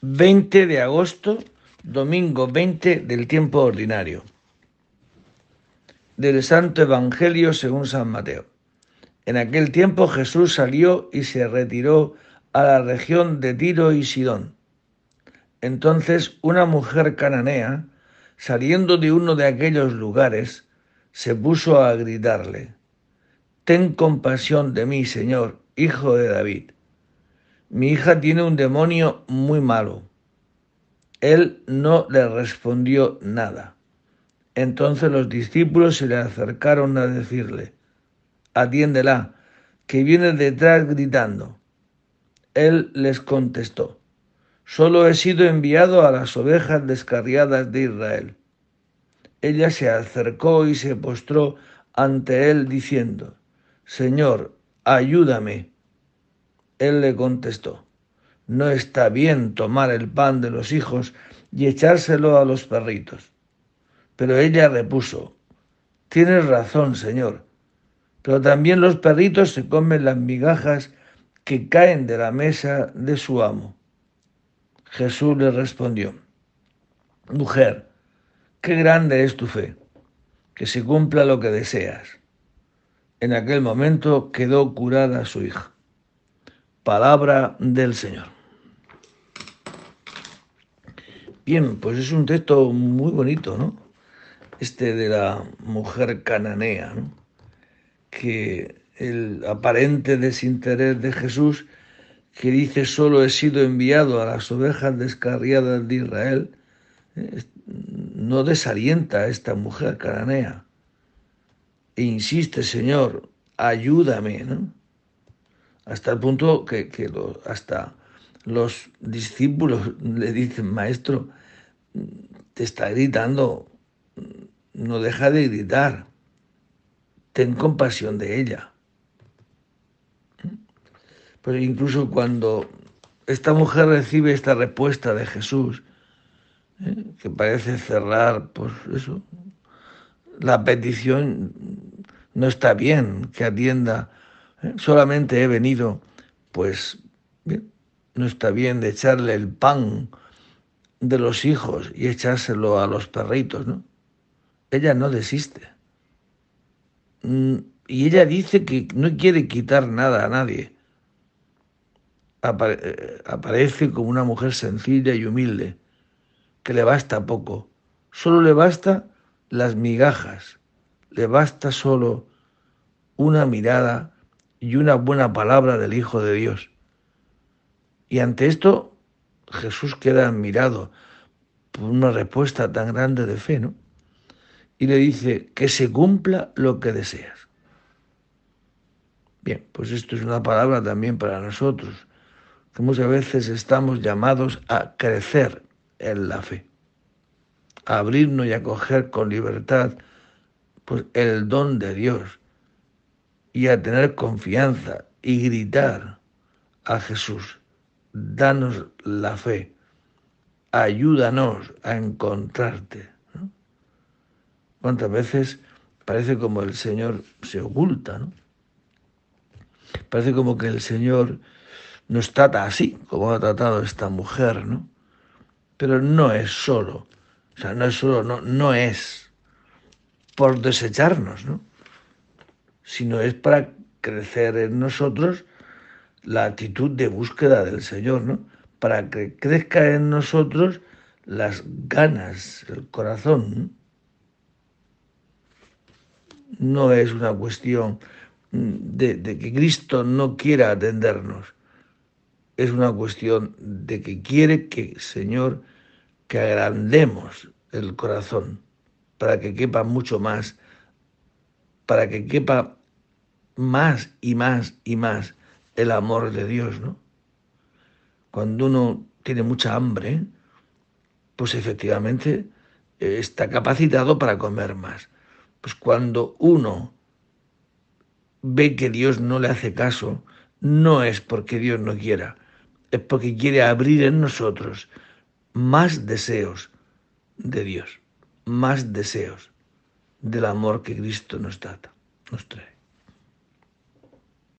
20 de agosto, domingo 20 del tiempo ordinario. Del Santo Evangelio según San Mateo. En aquel tiempo Jesús salió y se retiró a la región de Tiro y Sidón. Entonces una mujer cananea, saliendo de uno de aquellos lugares, se puso a gritarle, Ten compasión de mí, Señor, hijo de David mi hija tiene un demonio muy malo. Él no le respondió nada. Entonces los discípulos se le acercaron a decirle, atiéndela, que viene detrás gritando. Él les contestó, solo he sido enviado a las ovejas descarriadas de Israel. Ella se acercó y se postró ante él diciendo, Señor, ayúdame. Él le contestó, no está bien tomar el pan de los hijos y echárselo a los perritos. Pero ella repuso, tienes razón, Señor, pero también los perritos se comen las migajas que caen de la mesa de su amo. Jesús le respondió, Mujer, qué grande es tu fe, que se cumpla lo que deseas. En aquel momento quedó curada su hija. Palabra del Señor. Bien, pues es un texto muy bonito, ¿no? Este de la mujer cananea, ¿no? Que el aparente desinterés de Jesús, que dice solo he sido enviado a las ovejas descarriadas de Israel, ¿eh? no desalienta a esta mujer cananea. E insiste, Señor, ayúdame, ¿no? Hasta el punto que, hasta los discípulos le dicen, maestro, te está gritando, no deja de gritar, ten compasión de ella. Pero incluso cuando esta mujer recibe esta respuesta de Jesús, ¿eh? que parece cerrar, pues eso, la petición no está bien que atienda. Solamente he venido, pues, no está bien de echarle el pan de los hijos y echárselo a los perritos, ¿no? Ella no desiste. Mm, y ella dice que no quiere quitar nada a nadie. Eh, aparece como una mujer sencilla y humilde, que le basta poco. Solo le basta las migajas, le basta solo una mirada y una buena palabra del Hijo de Dios. Y ante esto Jesús queda admirado por una respuesta tan grande de fe, ¿no? Y le dice, que se cumpla lo que deseas. Bien, pues esto es una palabra también para nosotros, que muchas veces estamos llamados a crecer en la fe, a abrirnos y a coger con libertad pues, el don de Dios y a tener confianza y gritar a Jesús, danos la fe, ayúdanos a encontrarte. ¿Cuántas veces parece como el Señor se oculta? ¿no? Parece como que el Señor nos trata así, como ha tratado esta mujer, ¿no? Pero no es solo, o sea, no es solo, no, no es por desecharnos, ¿no? Sino es para crecer en nosotros la actitud de búsqueda del Señor, ¿no? Para que crezca en nosotros las ganas, el corazón. No es una cuestión de, que Cristo no quiera atendernos, es una cuestión de que quiere que, Señor, que agrandemos el corazón para que quepa mucho más, para que quepa más y más y más el amor de Dios, ¿no? Cuando uno tiene mucha hambre, pues efectivamente eh, está capacitado para comer más. Pues cuando uno ve que Dios no le hace caso, no es porque Dios no quiera, es porque quiere abrir en nosotros más deseos de Dios, más deseos del amor que Cristo nos trata, nos trae.